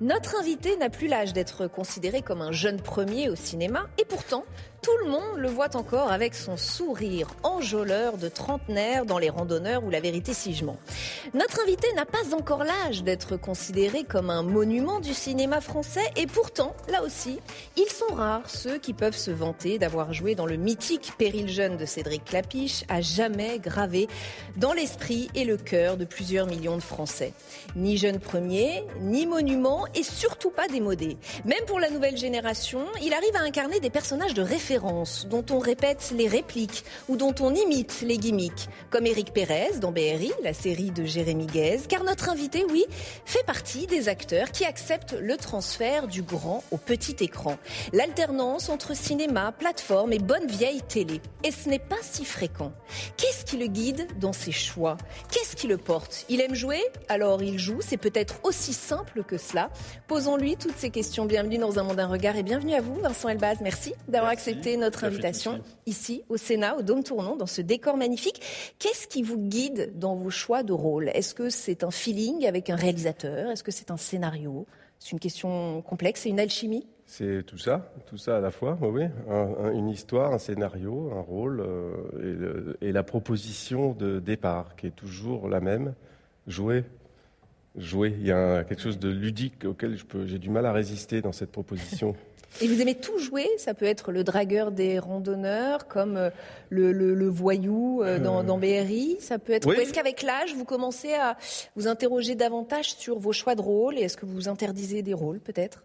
Notre invité n'a plus l'âge d'être considéré comme un jeune premier au cinéma, et pourtant, tout le monde le voit encore avec son sourire enjôleur de trentenaire dans les randonneurs où la vérité sigement. Notre invité n'a pas encore l'âge d'être considéré comme un monument du cinéma français et pourtant, là aussi, ils sont rares ceux qui peuvent se vanter d'avoir joué dans le mythique Péril jeune de Cédric Clapiche, à jamais gravé dans l'esprit et le cœur de plusieurs millions de Français. Ni jeune premier, ni monument et surtout pas démodé. Même pour la nouvelle génération, il arrive à incarner des personnages de référence dont on répète les répliques ou dont on imite les gimmicks, comme Éric Pérez dans BRI, la série de Jérémy Guez, car notre invité, oui, fait partie des acteurs qui acceptent le transfert du grand au petit écran. L'alternance entre cinéma, plateforme et bonne vieille télé. Et ce n'est pas si fréquent. Qu'est-ce qui le guide dans ses choix? Qu'est-ce qui le porte? Il aime jouer? Alors il joue, c'est peut-être aussi simple que cela. Posons-lui toutes ces questions. Bienvenue dans Un monde, un regard et bienvenue à vous, Vincent Elbaz. Merci d'avoir accepté notre invitation ici au Sénat, au Dôme Tournon, dans ce décor magnifique. Qu'est-ce qui vous guide dans vos choix de rôle? Est-ce que c'est un feeling avec un réalisateur? Est-ce que c'est un scénario? C'est une question complexe, c'est une alchimie? C'est tout ça, tout ça à la fois, oui. une histoire, un scénario, un rôle euh, et, la proposition de départ qui est toujours la même, jouer. Jouer. Il y a quelque chose de ludique auquel j'ai du mal à résister dans cette proposition. Et vous aimez tout jouer Ça peut être le dragueur des randonneurs, comme euh, le, voyou euh, dans, dans, BRI. Ça peut être. Est-ce qu'avec l'âge, vous commencez à vous interroger davantage sur vos choix de rôle Et est-ce que vous vous interdisez des rôles, peut-être?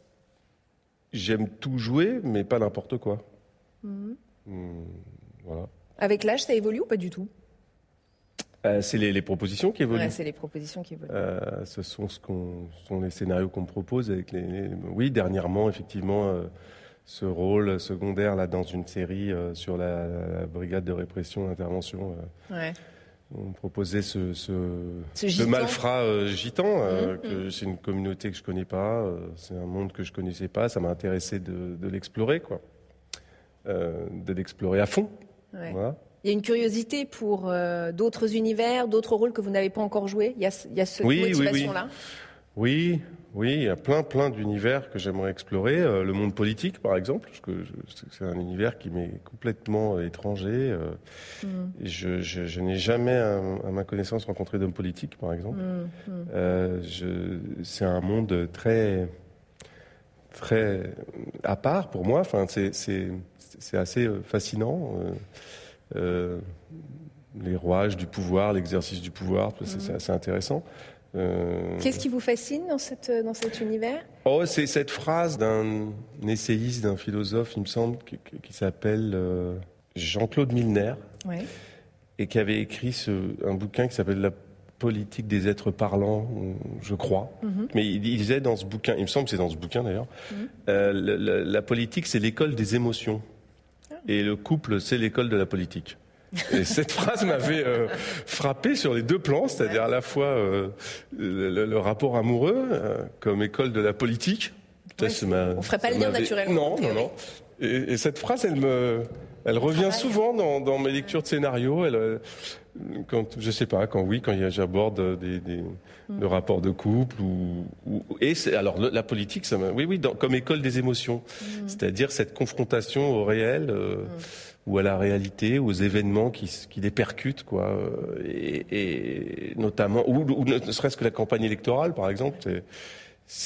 J'aime tout jouer, mais pas n'importe quoi. Mhm. Hmm, voilà. Avec l'âge, ça évolue ou pas du tout? Euh, c'est les, propositions qui évoluent. c'est les propositions qui évoluent. Euh, ce sont, ce sont les scénarios qu'on propose. Avec les, Oui, dernièrement, effectivement, euh, ce rôle secondaire là, dans une série sur la, brigade de répression d'intervention. On proposait ce, ce, malfrat gitan. Mmh, que mmh. C'est une communauté que je connais pas. c'est un monde que je connaissais pas. Ça m'a intéressé de, de l'explorer, quoi. de l'explorer à fond. Voilà. Il y a une curiosité pour euh, d'autres univers, d'autres rôles que vous n'avez pas encore joués. Il y a, il y a cette motivation-là. Oui, oui, il y a plein, plein d'univers que j'aimerais explorer. Euh, le monde politique, par exemple, parce que c'est un univers qui m'est complètement euh, étranger. Mm. je, je, n'ai jamais, à, ma connaissance, rencontré d'homme politique, par exemple. Mm, mm. c'est un monde très, très à part pour moi. Enfin, c'est assez fascinant. Euh, les rouages du pouvoir, l'exercice du pouvoir, c'est assez intéressant. Euh, Qu'est-ce qui vous fascine dans, cette, dans cet univers? Oh, c'est cette phrase d'un essayiste, d'un philosophe, il me semble, qui, s'appelle euh, Jean-Claude Milner, et qui avait écrit ce, un bouquin qui s'appelle La politique des êtres parlants, je crois. Mhm. Mais il, disait dans ce bouquin, il me semble que c'est dans ce bouquin d'ailleurs, mhm. la, politique c'est l'école des émotions et le couple, c'est l'école de la politique. Et cette phrase m'avait euh, frappé sur les deux plans, c'est-à-dire à la fois euh, le, rapport amoureux euh, comme école de la politique. on ne ferait pas le lien naturellement. Non, non, non. Et, cette phrase, elle me, elle revient souvent dans, dans, mes lectures de scénarios. Elle, quand, je sais pas, quand oui, quand j'aborde des, des mm. le rapport de couple ou, ou et alors la politique, ça oui, oui, comme école des émotions, mm. c'est-à-dire cette confrontation au réel. Euh, mm. ou à la réalité, aux événements qui, qui les percutent, quoi, euh, et, et notamment, ou, ou ne serait-ce que la campagne électorale, par exemple, c'est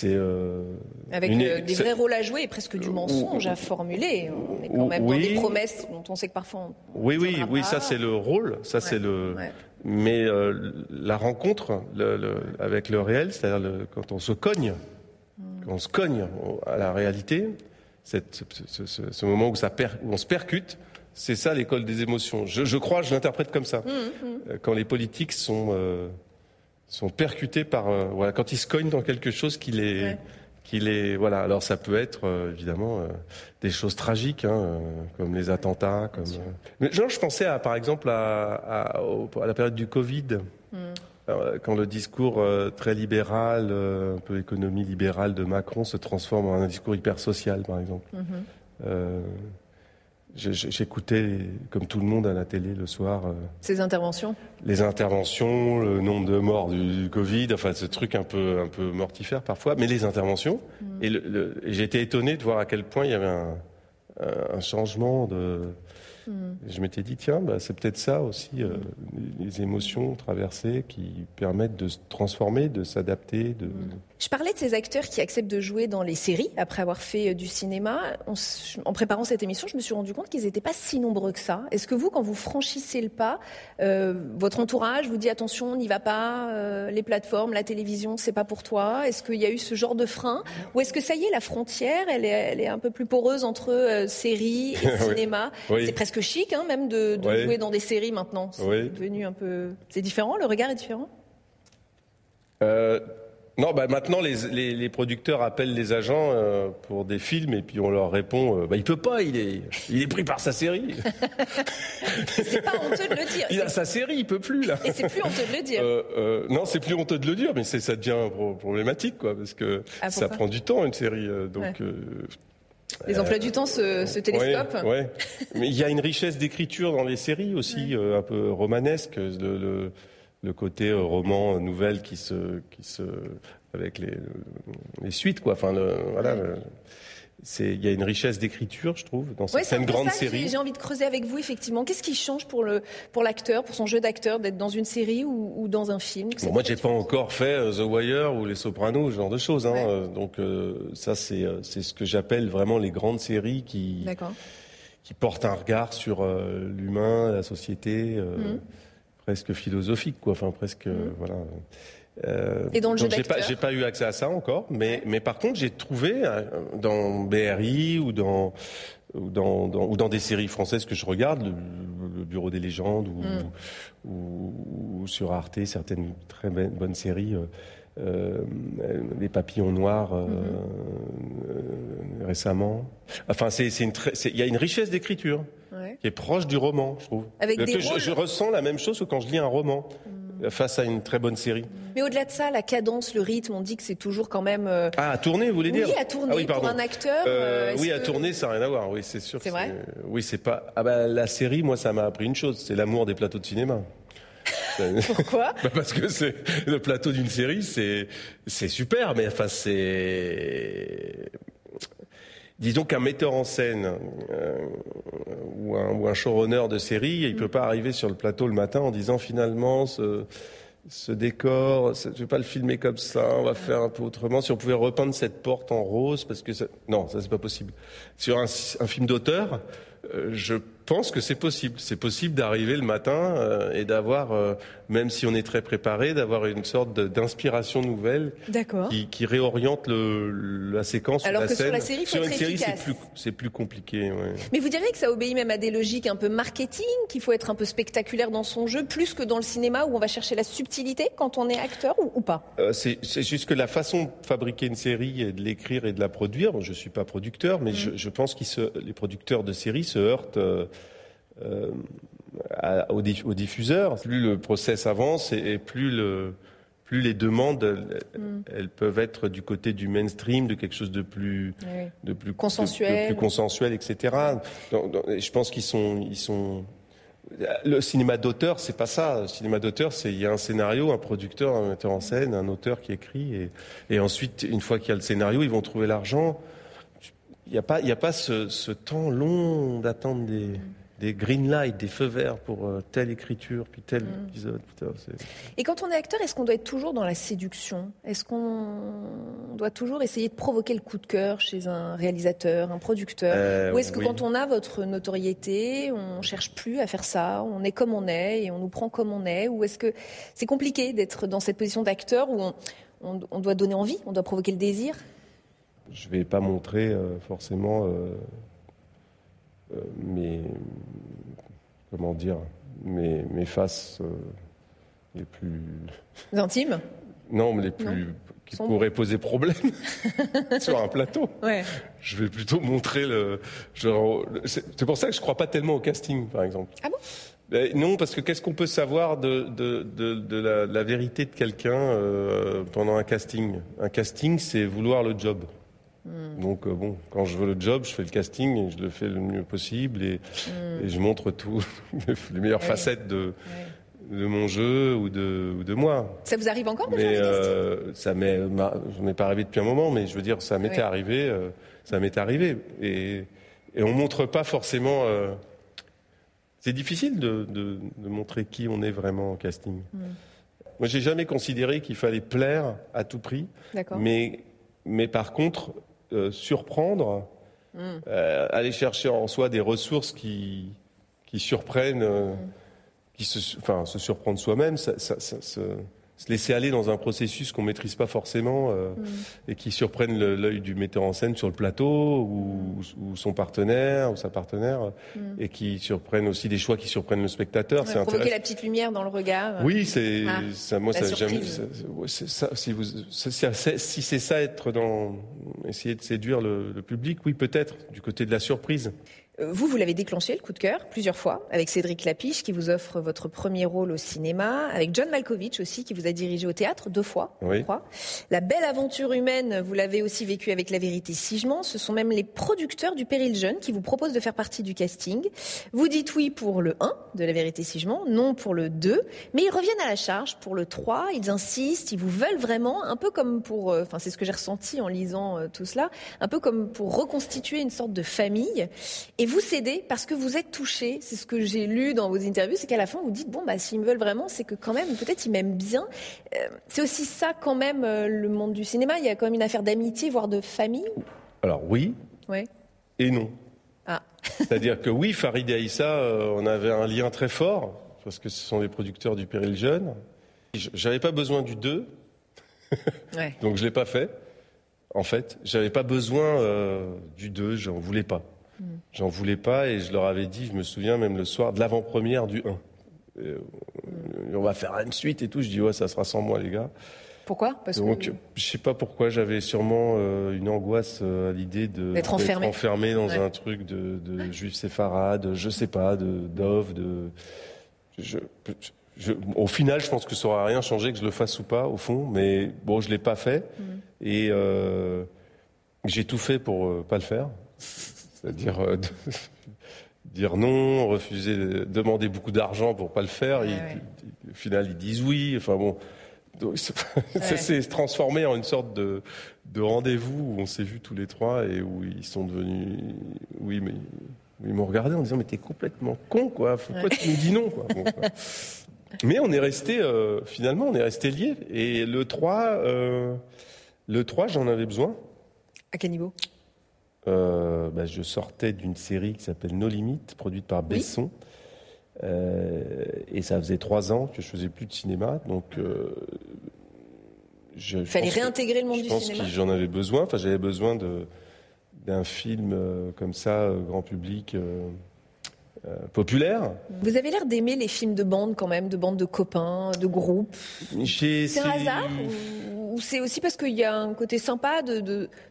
euh, avec euh, des vrais rôles à jouer et presque du mensonge à formuler. On est quand même dans des promesses dont on sait que parfois. On oui, oui, oui, ça c'est le rôle, ça c'est le. Mais euh, la rencontre le, avec le réel, c'est-à-dire quand on se cogne, hmm. quand on se cogne à la réalité, cette, ce, moment où, ça où on se percute, c'est ça l'école des émotions. Je, je crois, je l'interprète comme ça. Hmm, hmm. Quand les politiques sont sont percutés par euh, voilà quand ils se cognent dans quelque chose qui les qui les voilà. Alors ça peut être euh, évidemment euh, des choses tragiques hein, comme les attentats comme mais genre je pensais à par exemple à, à, à la période du Covid. Hmm. quand le discours très libéral un peu économie libérale de Macron se transforme en un discours hyper social par exemple. Mm-hmm. J'écoutais, comme tout le monde à la télé le soir. Euh, Ces interventions? Les interventions, le nombre de morts du, Covid, enfin ce truc un peu, un peu mortifère parfois, mais les interventions. Mm. Et, été étonné de voir à quel point il y avait un, un changement de, Hmm. Je m'étais dit, tiens, bah, c'est peut-être ça aussi, euh, les émotions traversées qui permettent de se transformer, de s'adapter. De... Hmm. Je parlais de ces acteurs qui acceptent de jouer dans les séries après avoir fait euh, du cinéma. en préparant cette émission, je me suis rendu compte qu'ils n'étaient pas si nombreux que ça. Est-ce que vous, quand vous franchissez le pas, euh, votre entourage vous dit attention, n'y va pas, les plateformes, la télévision, c'est pas pour toi? Est-ce qu'il y a eu ce genre de frein? Ou est-ce que ça y est, la frontière, elle est, elle est un peu plus poreuse entre séries et cinéma? C'est presque chic, hein, même de, jouer dans des séries maintenant. C'est devenu un peu. C'est différent. Le regard est différent? Euh, non, bah maintenant les, producteurs appellent les agents euh, pour des films et puis on leur répond euh, bah, il peut pas, il est, il est pris par sa série. c'est pas honteux de le dire. Il a sa série, il peut plus là. Et c'est plus honteux de le dire. non, c'est plus honteux de le dire, mais ça devient problématique quoi, parce que ah, ça prend du temps une série. donc les emplois du temps se, télescopent. Ouais, Mais il y a une richesse d'écriture dans les séries aussi, euh, un peu romanesque, le, le, côté euh, roman, nouvelle qui se, qui se, avec les, les suites, quoi. Enfin, le, voilà il y a une richesse d'écriture, je trouve, dans cette grande série. J'ai envie de creuser avec vous, effectivement. Qu'est-ce qui change pour le pour l'acteur, pour son jeu d'acteur, d'être dans une série ou, dans un film? Bon, Moi, j'ai pas encore fait euh, The Wire ou Les Sopranos, ce genre de choses. Hein. Euh, donc euh, ça, c'est c'est ce que j'appelle vraiment les grandes séries qui qui portent un regard sur l'humain, la société, mmh. presque philosophique, quoi. Enfin, presque mmh. voilà. Euh, et dans le jeu j'ai pas, j'ai pas eu accès à ça encore, mais, mais par contre, j'ai trouvé euh, dans BRI ou dans, ou dans, ou dans des séries françaises que je regarde, le, Bureau des légendes ou, mm. ou, sur Arte, certaines très bonnes séries. Euh, euh les papillons noirs euh, mm-hmm. récemment. Enfin, c'est, c'est une il y a une richesse d'écriture qui est proche du roman, je trouve. Avec des je, je, ressens la même chose que quand je lis un roman. Mm face à une très bonne série. Mais au-delà de ça, la cadence, le rythme, on dit que c'est toujours quand même. Euh, ah, à tourner, vous voulez dire Oui, à tourner ah pour un acteur. Euh, euh, oui, à tourner, ça n'a rien à voir. Oui, c'est sûr. C'est vrai. Oui, c'est pas. Ah bah la série, moi, ça m'a appris une chose, c'est l'amour des plateaux de cinéma. Pourquoi bah, Parce que c'est le plateau d'une série, c'est c'est super, mais enfin c'est disons qu'un metteur en scène ou, un, ou un showrunner de série, il peut pas arriver sur le plateau le matin en disant finalement ce, ce décor, je vais pas le filmer comme ça, on va faire un peu autrement. Si on pouvait repeindre cette porte en rose, parce que ça... non, ça c'est pas possible. Sur un, un film d'auteur, euh, je pense que c'est possible. C'est possible d'arriver le matin euh, et d'avoir, euh, même si on est très préparé, d'avoir une sorte d'inspiration nouvelle qui, qui, réoriente le, la séquence Alors la que scène. sur la série, sur une série, c'est plus, compliqué. Ouais. Mais vous diriez que ça obéit même à des logiques un peu marketing, qu'il faut être un peu spectaculaire dans son jeu, plus que dans le cinéma où on va chercher la subtilité quand on est acteur ou, pas? Euh, C'est juste que la façon de fabriquer une série et de l'écrire et de la produire, je suis pas producteur, mais mm. je, je, pense que les producteurs de séries se heurtent. Euh, aux, diffuseurs. Plus le process avance et, plus le plus les demandes, elles, mm. peuvent être du côté du mainstream, de quelque chose de plus, de plus consensuel, de, plus consensuel, etc. je pense qu'ils sont, ils sont. Le cinéma d'auteur, c'est pas ça. Le cinéma d'auteur, c'est il y a un scénario, un producteur, un metteur en scène, un auteur qui écrit, et, et ensuite, une fois qu'il y a le scénario, ils vont trouver l'argent. Il n'y a pas, il y a pas ce, ce temps long d'attendre des des green lights, des feux verts pour euh, telle écriture, puis tel mm. épisode. et quand on est acteur, est-ce qu'on doit être toujours dans la séduction? Est-ce qu'on doit toujours essayer de provoquer le coup de cœur chez un réalisateur, un producteur? Euh, Ou est-ce que quand on a votre notoriété, on cherche plus à faire ça On est comme on est et on nous prend comme on est? Ou est-ce que c'est compliqué d'être dans cette position d'acteur où on, doit donner envie, on doit provoquer le désir? Je ne vais pas montrer euh, forcément mes, comment dire, mes, mes faces euh, les plus intimes. Non, mais les plus qui pourraient poser problème sur un plateau. Ouais. Je vais plutôt montrer le. C'est pour ça que je ne crois pas tellement au casting, par exemple. Ah bon? Ben, non, parce que qu'est-ce qu'on peut savoir de, de, de, la, vérité de quelqu'un euh, pendant un casting? Un casting, c'est vouloir le job. Hmm. Donc euh, bon, quand je veux le job, je fais le casting et je le fais le mieux possible et, hmm. je montre tout, les meilleures facettes de, de mon jeu ou de, ou de moi. Ça vous arrive encore de faire des euh, Ça m'est, pas arrivé depuis un moment, mais je veux dire, ça m'était arrivé, euh, ça m'est arrivé et, et on montre pas forcément. c'est difficile de, de, de, montrer qui on est vraiment en casting. Hmm. Moi, j'ai jamais considéré qu'il fallait plaire à tout prix, mais mais par contre, euh, surprendre, mm. euh, aller chercher en soi des ressources qui, qui surprennent, euh, mm. qui se, enfin, se surprendre soi-même, ça, ça, ça, se laisser aller dans un processus qu'on maîtrise pas forcément euh, mm. et qui surprennent l'œil du metteur en scène sur le plateau ou, ou son partenaire ou sa partenaire mm. et qui surprennent aussi des choix qui surprennent le spectateur. c'est provoquer la petite lumière dans le regard. Oui, c'est ah, ça. Moi, ça, j'aime. Ça, si vous, si c'est ça être dans essayer de séduire le, le public, oui, peut-être du côté de la surprise. Vous, vous l'avez déclenché, le coup de cœur, plusieurs fois, avec Cédric Lapiche, qui vous offre votre premier rôle au cinéma, avec John Malkovich aussi, qui vous a dirigé au théâtre deux fois, je crois. La belle aventure humaine, vous l'avez aussi vécue avec La Vérité Sigement. Ce sont même les producteurs du Péril Jeune qui vous proposent de faire partie du casting. Vous dites oui pour le 1 de La Vérité Sigement, non pour le 2, mais ils reviennent à la charge pour le 3. Ils insistent, ils vous veulent vraiment, un peu comme pour, euh, enfin, c'est ce que j'ai ressenti en lisant euh, tout cela, un peu comme pour reconstituer une sorte de famille. Et vous cédez parce que vous êtes touché. C'est ce que j'ai lu dans vos interviews, c'est qu'à la fin vous dites bon bah s'ils me veulent vraiment, c'est que quand même peut-être ils m'aiment bien. Euh, c'est aussi ça quand même euh, le monde du cinéma. Il y a quand même une affaire d'amitié, voire de famille. Alors oui. Ouais. Et non. Ah. C'est-à-dire que oui, Farid et Aïssa, euh, on avait un lien très fort parce que ce sont les producteurs du Péril Jeune. J'avais pas besoin du 2, ouais. donc je l'ai pas fait. En fait, j'avais pas besoin du 2, j'en voulais pas. J'en voulais pas et je leur avais dit, je me souviens même le soir de l'avant-première du 1. Euh, on va faire une suite et tout. Je dis, ouais, ça sera sans moi, les gars. Pourquoi? Parce Donc, que... je sais pas pourquoi j'avais sûrement euh, une angoisse euh, à l'idée de d'être enfermé. enfermé. dans un truc de, de juifs séfarades, je sais pas, de d'ov, de. Je, je, au final, je pense que ça aura rien changé que je le fasse ou pas, au fond. Mais bon, je l'ai pas fait mm. et j'ai tout fait pour pas le faire. C'est-à-dire euh, dire non, refuser, demander beaucoup d'argent pour pas le faire. au final, ils disent oui. Enfin bon, ça s'est transformé en une sorte de, rendez-vous où on s'est vus tous les trois et où ils sont devenus. Oui, mais ils m'ont regardé en disant mais t'es complètement con quoi. Pourquoi tu nous dis non quoi, Mais on est resté euh, finalement on est resté liés et le 3 euh, le 3 j'en avais besoin. À quel niveau? Euh, bah, je sortais d'une série qui s'appelle Nos Limites, produite par Besson. Euh, et ça faisait trois ans que je faisais plus de cinéma, donc euh, je, fallait réintégrer le monde du cinéma. Je pense que j'en avais besoin. Enfin, j'avais besoin de d'un film comme ça, grand public. populaire. Vous avez l'air d'aimer les films de bande quand même, de bande de copains, de groupes. C'est un hasard ou c'est aussi parce qu'il y a un côté sympa de,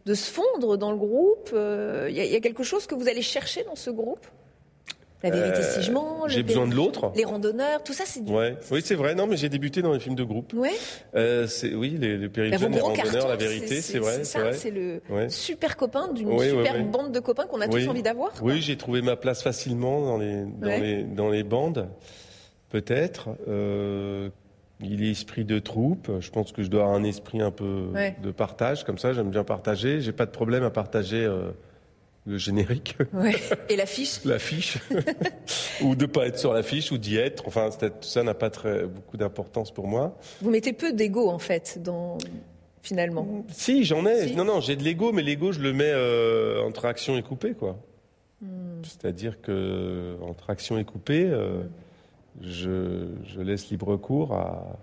de, se fondre dans le groupe euh, Il y, a quelque chose que vous allez chercher dans ce groupe? La vérité euh, si je mange. J'ai besoin de l'autre. Les randonneurs, tout ça, c'est du. Ouais. Oui, c'est vrai. Non, mais j'ai débuté dans les films de groupe. Ouais. Euh, oui, les, les les randonneurs, la vérité, c'est vrai. C'est C'est le super copain d'une super bande de copains qu'on a tous envie d'avoir. Oui, j'ai trouvé ma place facilement dans les dans les dans les bandes, peut-être. Euh, il est esprit de troupe. Je pense que je dois avoir un esprit un peu de partage. Comme ça, j'aime bien partager. J'ai pas de problème à partager euh, le générique. Et l'affiche? L'affiche. ou de ne pas être sur l'affiche, ou d'y être. Enfin, tout ça n'a pas très, beaucoup d'importance pour moi. Vous mettez peu d'ego, en fait, dans finalement Si, j'en ai. Non, non, j'ai de l'ego, mais l'ego, je le mets euh, entre action et coupé, quoi. Hmm. C'est-à-dire que entre action et coupé, euh, je, je, laisse libre cours à,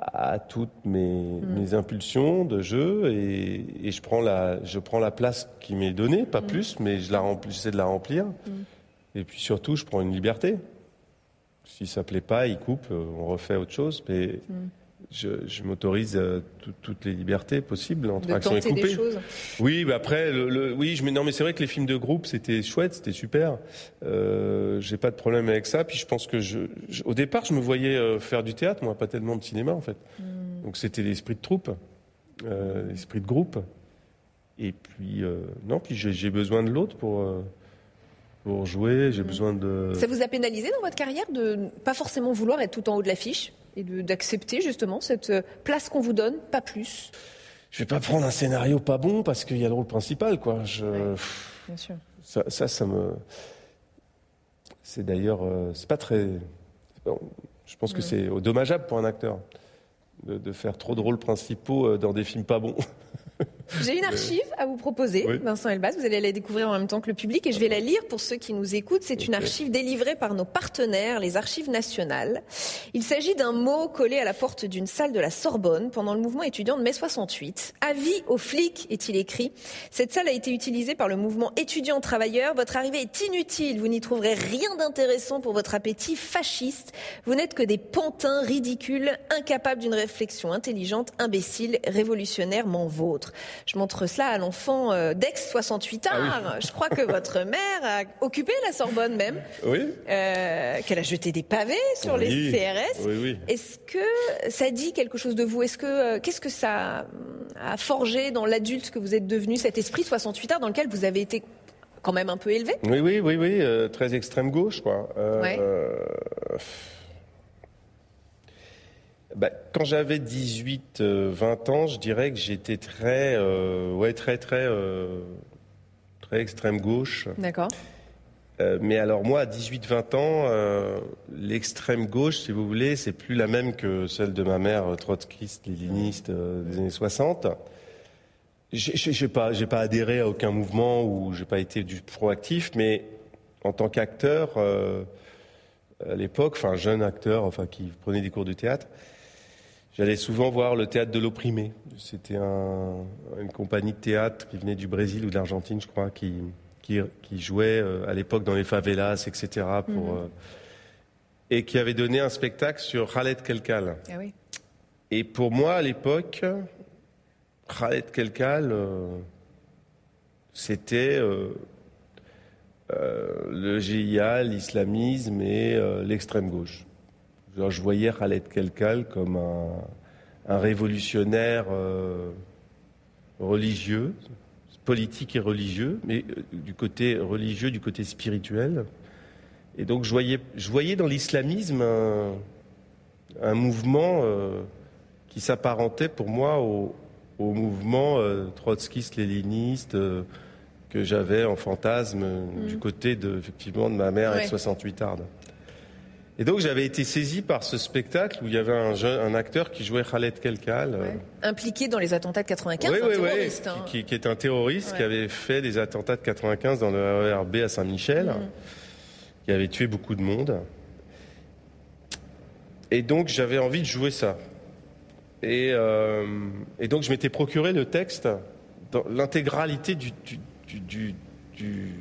à toutes mes, hmm. mes, impulsions de jeu et, et, je, prends la, je prends la place qui m'est donnée, pas hmm. plus, mais je la j'essaie de la remplir. Et puis surtout, je prends une liberté. Si ça plaît pas, il coupe, euh, on refait autre chose. Mais je, m'autorise euh, toutes les libertés possibles entre action et coupé. Des choses. Oui, bah après, le, oui, je, non, mais c'est vrai que les films de groupe, c'était chouette, c'était super. Euh, J'ai pas de problème avec ça. Puis je pense que je, au départ, je me voyais euh, faire du théâtre, moi, pas tellement de cinéma en fait. Hmm. Donc c'était l'esprit de troupe, euh, l'esprit de groupe. Et puis non, puis j'ai besoin de l'autre pour pour jouer. J'ai hmm. besoin de. Ça vous a pénalisé dans votre carrière de pas forcément vouloir être tout en haut de l'affiche? Et d'accepter justement cette euh, place qu'on vous donne, pas plus Je vais pas prendre un scénario pas bon parce qu'il y a le rôle principal, quoi. Je... bien sûr. Ça, ça, me. C'est d'ailleurs, euh, c'est pas très. Je pense que c'est dommageable pour un acteur de, de, faire trop de rôles principaux euh, dans des films pas bons. J'ai une archive à vous proposer, Vincent Elbaz. Vous allez la découvrir en même temps que le public et je vais la lire pour ceux qui nous écoutent. C'est une archive délivrée par nos partenaires, les Archives nationales. Il s'agit d'un mot collé à la porte d'une salle de la Sorbonne pendant le mouvement étudiant de mai 68. Avis aux flics, est-il écrit. Cette salle a été utilisée par le mouvement étudiant travailleur. Votre arrivée est inutile. Vous n'y trouverez rien d'intéressant pour votre appétit fasciste. Vous n'êtes que des pantins ridicules, incapables d'une réflexion intelligente, imbécile, révolutionnairement vôtre. Je montre cela à l'enfant euh, d'ex 68 ans. Ah Je crois que votre mère a occupé la Sorbonne même. Oui. Euh, qu'elle a jeté des pavés sur les CRS. Oui, oui. Est-ce que ça dit quelque chose de vous? Est-ce que euh, qu'est-ce que ça a forgé dans l'adulte que vous êtes devenu, cet esprit 68 ans dans lequel vous avez été quand même un peu élevé? Oui, oui, oui, oui, très extrême gauche, quoi. Ouais. Bah, quand j'avais 18, 20 euh, ans, je dirais que j'étais très, euh, ouais, très, très, euh, très extrême gauche. D'accord. mais alors moi, à 18-20 ans, l'extrême gauche, si vous voulez, c'est plus la même que celle de ma mère trotskiste, léniniste des années 60. J'ai pas, j'ai pas adhéré à aucun mouvement ou j'ai pas été du proactif, mais en tant qu'acteur, à l'époque, enfin jeune acteur, enfin qui prenait des cours de théâtre, J'allais souvent voir le théâtre de l'opprimé. C'était une compagnie de théâtre qui venait du Brésil ou de l'Argentine, je crois, qui, qui, jouait euh, à l'époque dans les favelas, etc. Pour, mhm. euh, et qui avait donné un spectacle sur Khaled Kelkal. Ah oui. Et pour moi, à l'époque, Khaled Kelkal, euh, c'était le GIA, l'islamisme et l'extrême gauche je voyais Khaled Kelkal comme un, révolutionnaire euh, religieux, politique et religieux, mais euh, du côté religieux, du côté spirituel. Et donc je voyais, je voyais dans l'islamisme un, mouvement euh, qui s'apparentait pour moi au, mouvement trotskiste-léniniste que j'avais en fantasme du mm. côté de, effectivement, de ma mère avec 68 ardes. Et donc j'avais été saisi par ce spectacle où il y avait un, jeune, un acteur qui jouait Khaled Kelkal. Euh, Impliqué dans les attentats de 95, oui, un oui, terroriste. Hein. Qui, qui, est un terroriste qui avait fait des attentats de 95 dans le RERB à Saint-Michel, mm. qui avait tué beaucoup de monde. Et donc j'avais envie de jouer ça. Et, euh, et donc je m'étais procuré le texte, l'intégralité du, du, du,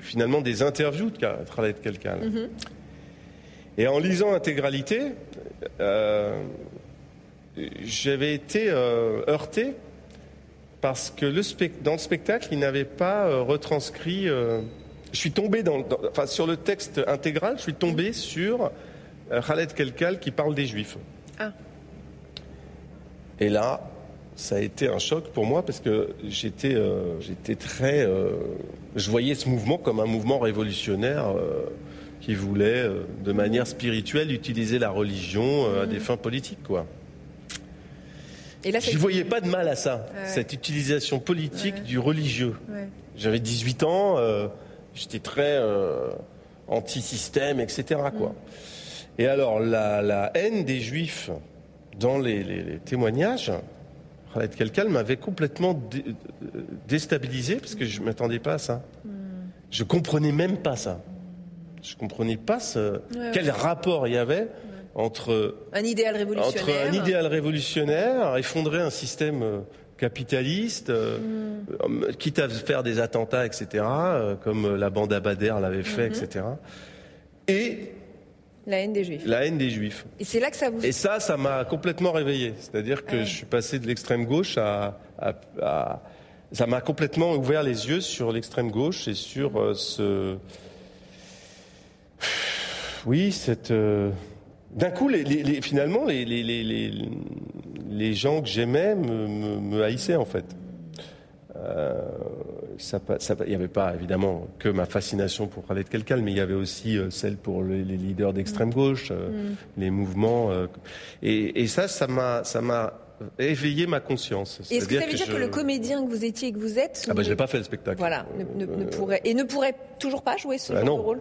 finalement des interviews de Khaled Kelkal. Mm-hmm. Et en lisant l'intégralité, euh, j'avais été euh, heurté parce que le dans le spectacle, il n'avait pas euh, retranscrit. je suis tombé dans, enfin, sur le texte intégral, je suis tombé sur Khaled Kelkal qui parle des Juifs. Ah. Et là, ça a été un choc pour moi parce que j'étais, j'étais très, je voyais ce mouvement comme un mouvement révolutionnaire qui voulait, euh, de manière spirituelle, utiliser la religion euh, à des fins politiques, quoi. Je voyais pas de mal à ça, cette utilisation politique du religieux. J'avais 18 ans, euh, j'étais très euh, anti-système, etc. Quoi. Mm. Et alors, la, haine des juifs dans les, témoignages, Khaled Kelkal m'avait complètement déstabilisé parce que je ne m'attendais pas à ça. Je mm. Je comprenais même pas ça. Je comprenais pas ce, quel rapport il y avait entre un idéal révolutionnaire, entre un idéal révolutionnaire, effondrer un système euh, capitaliste, euh, mm. quitte à faire des attentats, etc., euh, comme la bande Abadère l'avait fait, mm-hmm. etc. Et la haine des juifs. La haine des juifs. Et c'est là que ça vous. Et ça, ça m'a complètement réveillé. C'est-à-dire que je suis passé de l'extrême gauche à, ça m'a complètement ouvert les yeux sur l'extrême gauche et sur ce. Oui, cette. D'un coup, les, finalement, les, les, gens que j'aimais me, haïssaient, en fait. Euh, il n'y avait pas, évidemment, que ma fascination pour parler de quelqu'un, mais il y avait aussi euh, celle pour les, leaders d'extrême mm. gauche, euh, mm. les mouvements. Et, ça, ça m'a, ça m'a éveillé ma conscience. Est-ce que ça veut dire que, le comédien que vous étiez et que vous êtes... Ah ben, je n'ai pas fait le spectacle. Voilà, ne, pourrait, et ne pourrait toujours pas jouer ce bah genre de rôle?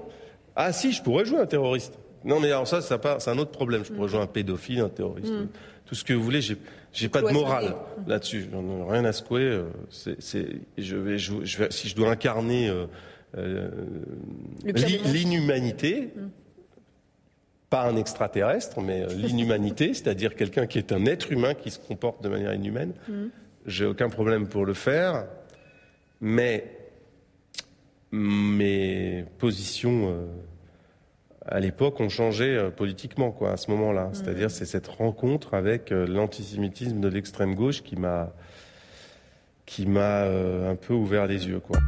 Ah si, je pourrais jouer un terroriste. Non, mais alors ça, c'est un autre problème. Je pourrais jouer un pédophile, un terroriste, mm. tout ce que vous voulez. J'ai, j'ai pas de morale là-dessus. J'en ai rien à secouer. Euh, c'est, je vais, je, vais, si je dois incarner euh, euh, l'inhumanité, mm. pas un extraterrestre, mais l'inhumanité, c'est-à-dire quelqu'un qui est un être humain qui se comporte de manière inhumaine, mm. j'ai aucun problème pour le faire. Mais mes positions à l'époque ont changé euh, politiquement quoi à ce moment-là. Mmh. C'est-à-dire c'est cette rencontre avec euh, l'antisémitisme de l'extrême gauche qui m'a qui m'a euh, un peu ouvert les yeux quoi.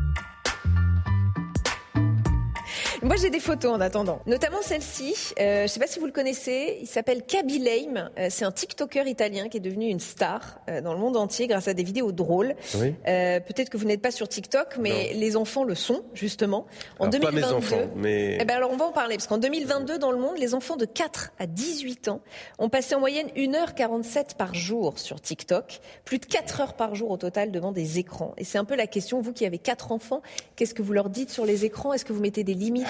Moi, j'ai des photos en attendant, notamment celle-ci. Euh, je ne sais pas si vous le connaissez. Il s'appelle Kaby Lame. Euh, c'est un TikToker italien qui est devenu une star euh, dans le monde entier grâce à des vidéos drôles. Peut-être que vous n'êtes pas sur TikTok, mais les enfants le sont justement. En 2022. Pas mes enfants, mais. Eh ben alors, on va en parler parce qu'en 2022, dans le monde, les enfants de 4 à 18 ans ont passé en moyenne 1h47 par jour sur TikTok, plus de 4 heures par jour au total devant des écrans. Et c'est un peu la question. Vous qui avez quatre enfants, qu'est-ce que vous leur dites sur les écrans? Est-ce que vous mettez des limites?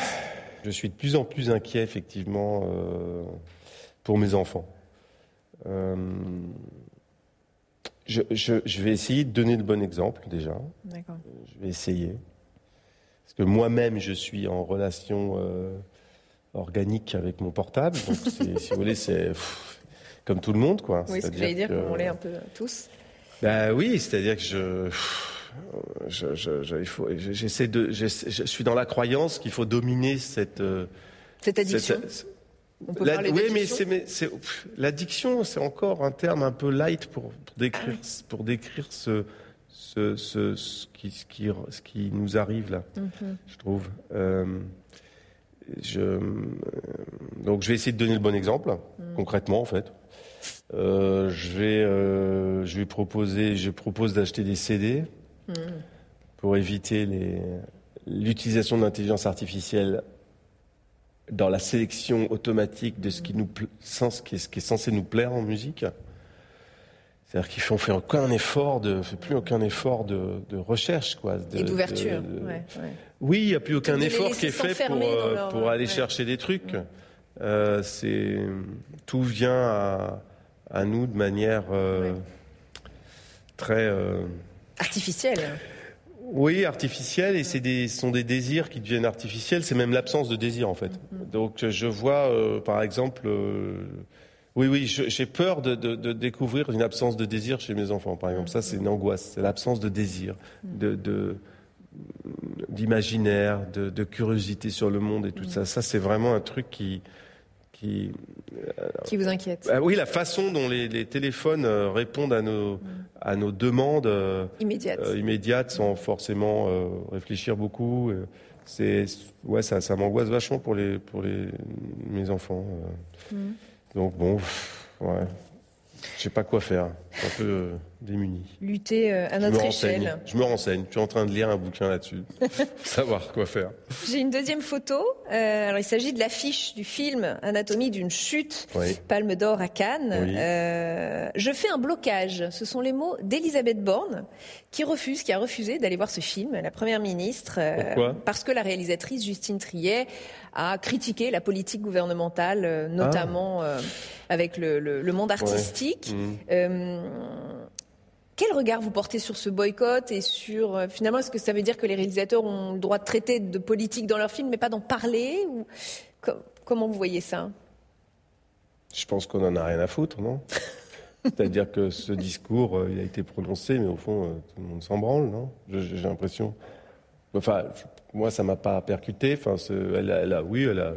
Je suis de plus en plus inquiet, effectivement, euh, pour mes enfants. Euh, je, vais essayer de donner le bon exemple, déjà. Je vais essayer. Parce que moi-même, je suis en relation euh, organique avec mon portable. Donc, si vous voulez, c'est comme tout le monde, quoi. Oui, ce que j'allais dire, qu'on l'est un peu tous. Ben oui, c'est-à-dire que je je, je, il faut, j'essaie de, je suis dans la croyance qu'il faut dominer cette euh, cette addiction. On peut parler oui, mais c'est, l'addiction, c'est encore un terme un peu light pour, décrire, pour décrire ce, ce, ce, ce, qui, ce, qui, ce qui nous arrive là, mhm. je trouve. Euh, je, donc, je vais essayer de donner le bon exemple, mhm. concrètement, en fait. Euh, je vais, euh, je vais proposer, je propose d'acheter des CD pour éviter l'utilisation de l'intelligence artificielle dans la sélection automatique de ce qui, nous, ce qui, est, ce qui est censé nous plaire en musique. C'est-à-dire qu'ils font fait aucun effort de, fait plus aucun effort de, recherche, quoi. Et d'ouverture. Oui, il n'y a plus aucun effort qui est fait pour, euh, pour aller chercher des trucs. Euh, c'est tout vient à, à, nous de manière euh, très Artificiel. Oui, artificiel, et c'est des, ce sont des désirs qui deviennent artificiels. C'est même l'absence de désir, en fait. Mm-hmm. Donc, je vois, euh, par exemple, euh, oui, oui, j'ai peur de, découvrir une absence de désir chez mes enfants, par exemple. Ça, c'est une angoisse. C'est l'absence de désir, mm. de, d'imaginaire, de, curiosité sur le monde et tout mm. ça. Ça, c'est vraiment un truc qui, qui, qui vous inquiète. Bah oui, la façon dont les, téléphones euh, répondent à nos, à nos demandes euh, immédiates. Euh, immédiates sans forcément réfléchir beaucoup. C'est ouais, ça, ça m'angoisse vachement pour les pour les mes enfants. Mm. Donc bon, ouais, je sais pas quoi faire. Un peu euh, démuni. Lutter euh, à notre échelle. Je me renseigne. Je suis en train de lire un bouquin là-dessus. savoir quoi faire. J'ai une deuxième photo. Euh, alors, il s'agit de l'affiche du film Anatomie d'une chute, Palme d'or à Cannes. je fais un blocage. Ce sont les mots d'Elisabeth Borne qui refuse, qui a refusé d'aller voir ce film, la première ministre. Pourquoi? parce que la réalisatrice Justine Triet a critiqué la politique gouvernementale, notamment ah. avec le, monde artistique. Mmh. Quel regard vous portez sur ce boycott et sur euh, finalement est-ce que ça veut dire que les réalisateurs ont le droit de traiter de politique dans leurs films mais pas d'en parler ou comment vous voyez ça? Je pense qu'on en a rien à foutre, non? C'est-à-dire que ce discours, euh, il a été prononcé, mais au fond, euh, tout le monde s'en branle, non? J'ai l'impression. Enfin, moi, ça m'a pas percuté. Enfin, elle elle a, oui, elle a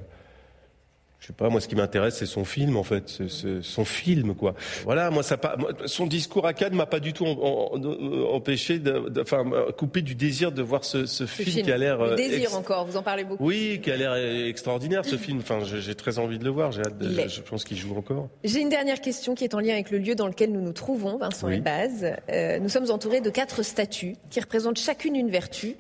je sais pas, moi, ce qui m'intéresse, c'est son film, en fait, c'est son film, quoi. Voilà, moi, ça pas, son discours à Cannes m'a pas du tout empêché, de, enfin, coupé du désir de voir ce, ce, film, qui a l'air. Le euh, désir encore, vous en parlez beaucoup. Oui, qui a l'air extraordinaire, ce film. Enfin, j'ai très envie de le voir. J'ai hâte. De, je pense qu'il joue encore. J'ai une dernière question qui est en lien avec le lieu dans lequel nous nous trouvons, Vincent et Baz. Euh, nous sommes entourés de quatre statues qui représentent chacune une vertu.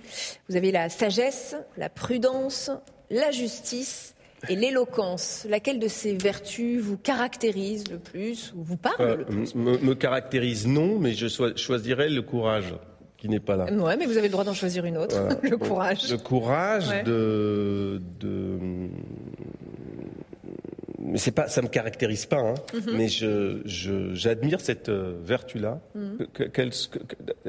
Vous avez la sagesse, la prudence, la justice et l'éloquence, laquelle de ces vertus vous caractérise le plus ou vous parle euh, le plus me, caractérise non, mais je choisirais le courage qui n'est pas là. Ouais, mais vous avez le droit d'en choisir une autre, le courage. Le courage de, de mais c'est pas, ça me caractérise pas, hein, mhm. mais je, j'admire cette euh, vertu-là. Mhm.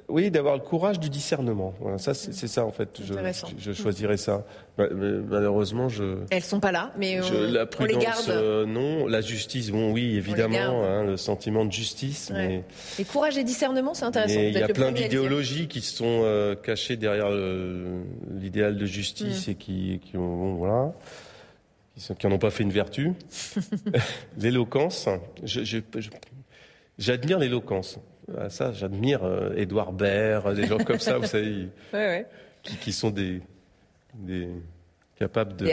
oui, d'avoir le courage du discernement. Voilà, ça, c'est, ça en fait. Je, je, choisirais ça. malheureusement, je. Elles sont pas là, mais on, la prudence, les garde. Euh, non, la justice, bon, oui, évidemment, hein, le sentiment de justice. Mais... Et courage et discernement, c'est intéressant. Il y a plein d'idéologies qui sont euh, cachées derrière l'idéal de justice mm. et qui, qui ont, bon, voilà qui n'en ont pas fait une vertu. l'éloquence, j'admire l'éloquence. Ah, ça, j'admire euh, Édouard Baird, des gens comme ça, vous savez, Qui, sont des, des capables de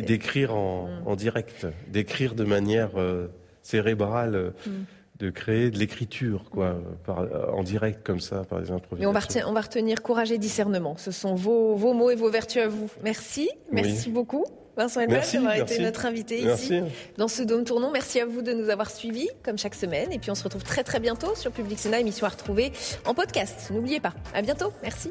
d'écrire en, mm. en, direct, d'écrire de manière euh, cérébrale. Mm. De créer de l'écriture, quoi, par, en direct comme ça, par des improvisations. on va, on va retenir courage et discernement. Ce sont vos, vos mots et vos vertus à vous. Merci, merci beaucoup. Vincent Elbaz d'avoir été notre invité ici dans ce Dôme Tournant. Merci à vous de nous avoir suivis comme chaque semaine. Et puis on se retrouve très très bientôt sur Public Sénat, émission à retrouver en podcast. N'oubliez pas. À bientôt. Merci.